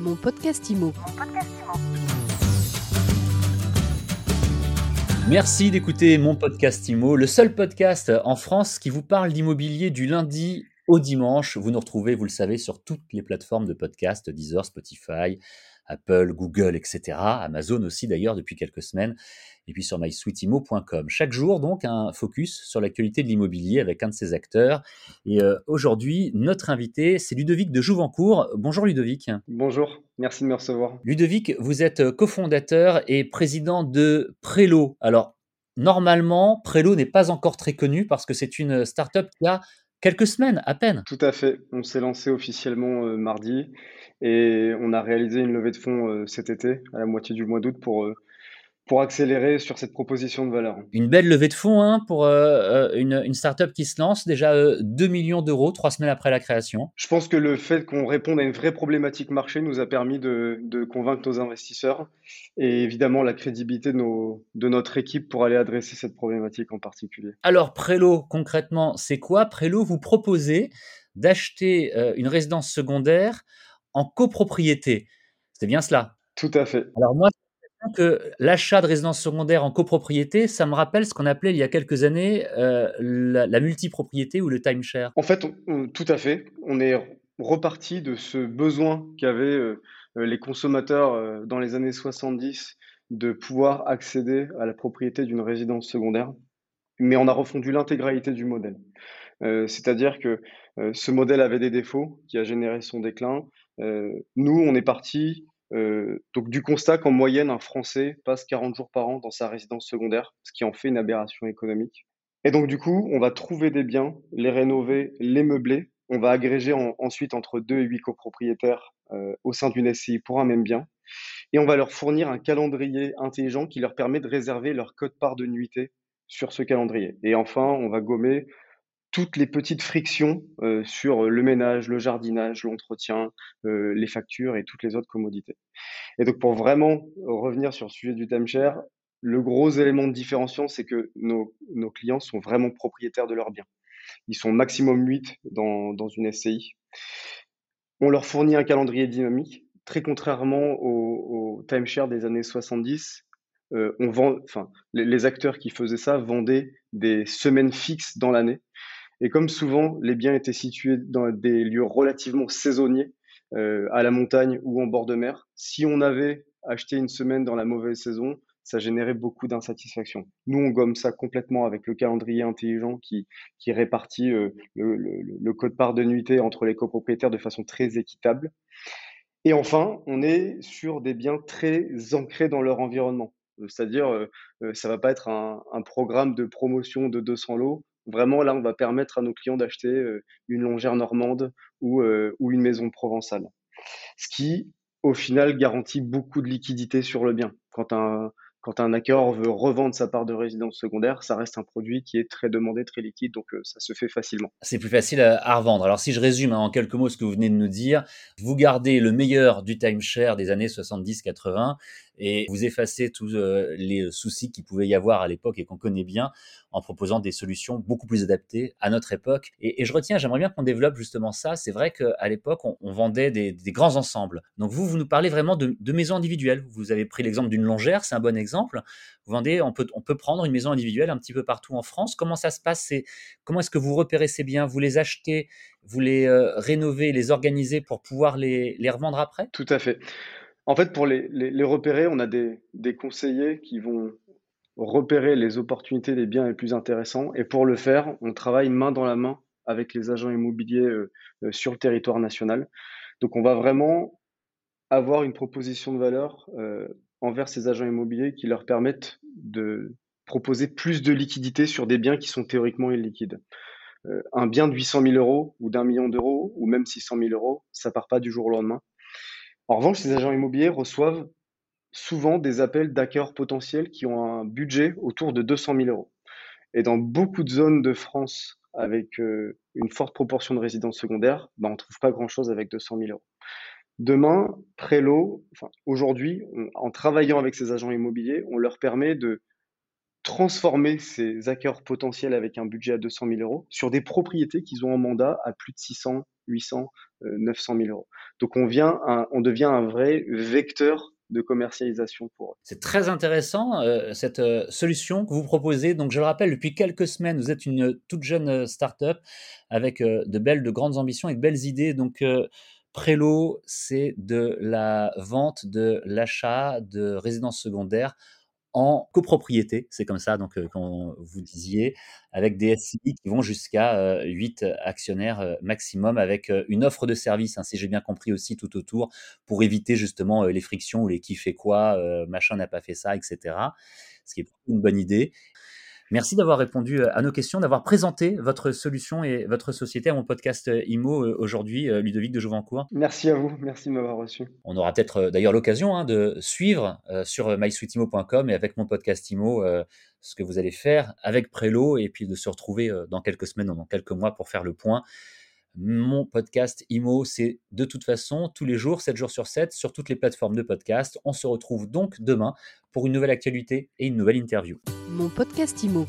Mon podcast IMO. Merci d'écouter mon podcast IMO, le seul podcast en France qui vous parle d'immobilier du lundi au dimanche. Vous nous retrouvez, vous le savez, sur toutes les plateformes de podcast, Deezer, Spotify, Apple, Google, etc. Amazon aussi d'ailleurs depuis quelques semaines. Et puis sur mysweetimo.com. Chaque jour, donc, un focus sur l'actualité de l'immobilier avec un de ses acteurs. Et euh, aujourd'hui, notre invité, c'est Ludovic de Jouvencourt. Bonjour Ludovic. Bonjour, merci de me recevoir. Ludovic, vous êtes cofondateur et président de Prélo. Alors, normalement, Prélo n'est pas encore très connu parce que c'est une start-up qui a quelques semaines à peine. Tout à fait. On s'est lancé officiellement euh, mardi et on a réalisé une levée de fonds euh, cet été, à la moitié du mois d'août, pour, euh, pour accélérer sur cette proposition de valeur. Une belle levée de fonds hein, pour une, une start-up qui se lance, déjà 2 millions d'euros, trois semaines après la création. Je pense que le fait qu'on réponde à une vraie problématique marché nous a permis de, de convaincre nos investisseurs et évidemment la crédibilité de, nos, de notre équipe pour aller adresser cette problématique en particulier. Alors Prélo, concrètement, c'est quoi? Prélo, vous proposez d'acheter une résidence secondaire en copropriété. C'est bien cela? Tout à fait. Alors moi, que l'achat de résidence secondaire en copropriété, ça me rappelle ce qu'on appelait il y a quelques années euh, la, multipropriété ou le timeshare. En fait, tout à fait. On est reparti de ce besoin qu'avaient euh, les consommateurs euh, dans les années 70 de pouvoir accéder à la propriété d'une résidence secondaire, mais on a refondu l'intégralité du modèle. C'est-à-dire que ce modèle avait des défauts qui a généré son déclin. nous, on est parti euh, donc du constat qu'en moyenne, un Français passe 40 jours par an dans sa résidence secondaire, ce qui en fait une aberration économique. Et donc du coup, on va trouver des biens, les rénover, les meubler. On va agréger ensuite entre 2 et 8 copropriétaires euh, au sein d'une SCI pour un même bien. Et on va leur fournir un calendrier intelligent qui leur permet de réserver leur code part de nuitée sur ce calendrier. Et enfin, on va gommer toutes les petites frictions euh, sur le ménage, le jardinage, l'entretien, euh, les factures et toutes les autres commodités. Et donc pour vraiment revenir sur le sujet du timeshare, le gros élément de différenciation, c'est que nos, clients sont vraiment propriétaires de leurs biens. Ils sont maximum 8 dans, une SCI. On leur fournit un calendrier dynamique. Très contrairement au, au timeshare des années 70, euh, on vend, enfin, les, acteurs qui faisaient ça vendaient des semaines fixes dans l'année. Et comme souvent, les biens étaient situés dans des lieux relativement saisonniers, euh, à la montagne ou en bord de mer, si on avait acheté une semaine dans la mauvaise saison, ça générait beaucoup d'insatisfaction. Nous, on gomme ça complètement avec le calendrier intelligent qui, répartit euh, le, le, le, code part de nuitée entre les copropriétaires de façon très équitable. Et enfin, on est sur des biens très ancrés dans leur environnement. C'est-à-dire, euh, euh ça va pas être un, programme de promotion de 200 lots Vraiment, là, on va permettre à nos clients d'acheter une longère normande ou, une maison provençale. Ce qui, au final, garantit beaucoup de liquidité sur le bien. Quand un, quand un veut revendre sa part de résidence secondaire, ça reste un produit qui est très demandé, très liquide, donc ça se fait facilement. C'est plus facile à, revendre. Alors si je résume hein, en quelques mots ce que vous venez de nous dire, vous gardez le meilleur du timeshare des années 70-80 et vous effacez tous les soucis qu'il pouvait y avoir à l'époque et qu'on connaît bien en proposant des solutions beaucoup plus adaptées à notre époque. Et, je retiens, j'aimerais bien qu'on développe justement ça. C'est vrai qu'à l'époque, on, vendait des, grands ensembles. Donc vous, vous nous parlez vraiment de, maisons individuelles. Vous avez pris l'exemple d'une longère, c'est un bon exemple. Vous vendez, on peut, prendre une maison individuelle un petit peu partout en France. Comment ça se passe? Comment est-ce que vous repérez ces biens? Vous les achetez, vous les euh, rénovez, les organisez pour pouvoir les, revendre après? Tout à fait. En fait, pour les, repérer, on a des, conseillers qui vont repérer les opportunités des biens les plus intéressants. Et pour le faire, on travaille main dans la main avec les agents immobiliers euh, euh, sur le territoire national. Donc, on va vraiment avoir une proposition de valeur euh, envers ces agents immobiliers qui leur permettent de proposer plus de liquidité sur des biens qui sont théoriquement illiquides. Un bien de 800 000 euros ou d'un million d'euros ou même 600 000 euros, ça part pas du jour au lendemain. En revanche, ces agents immobiliers reçoivent souvent des appels d'acquéreurs potentiels qui ont un budget autour de 200 000 euros. Et dans beaucoup de zones de France avec euh, une forte proportion de résidences secondaires, bah, on ne trouve pas grand-chose avec 200 000 euros. Demain, Prélo, enfin, aujourd'hui, en travaillant avec ces agents immobiliers, on leur permet de transformer ces acquéreurs potentiels avec un budget à 200 000 euros sur des propriétés qu'ils ont en mandat à plus de 600, 800, 900 000 euros. Donc on, vient on devient un vrai vecteur commercialisation pour eux. C'est très intéressant euh, cette euh, solution que vous proposez. Donc je le rappelle, depuis quelques semaines, vous êtes une toute jeune euh, start-up avec de belles, de grandes ambitions et de belles idées. Donc Prélo, c'est de la vente, de l'achat de résidences secondaires en copropriété, c'est comme ça, donc quand vous disiez, avec des SCI qui vont jusqu'à 8 actionnaires maximum, avec une offre de service, hein, si j'ai bien compris aussi tout autour, pour éviter justement les frictions ou les qui fait quoi, machin n'a pas fait ça, etc. Ce qui est une bonne idée. Merci d'avoir répondu euh, à nos questions, d'avoir présenté votre solution et votre société à mon podcast euh, IMO euh, aujourd'hui, Ludovic de Jouvencourt. Merci à vous, merci de m'avoir reçu. On aura peut-être d'ailleurs l'occasion hein, de suivre sur mysweetimo.com et avec mon podcast IMO ce que vous allez faire avec Prélo et puis de se retrouver dans quelques semaines ou dans quelques mois pour faire le point. Mon podcast IMO, c'est de toute façon tous les jours, 7 jours sur 7, sur toutes les plateformes de podcast. On se retrouve donc demain pour une nouvelle actualité et une nouvelle interview. Mon podcast IMO.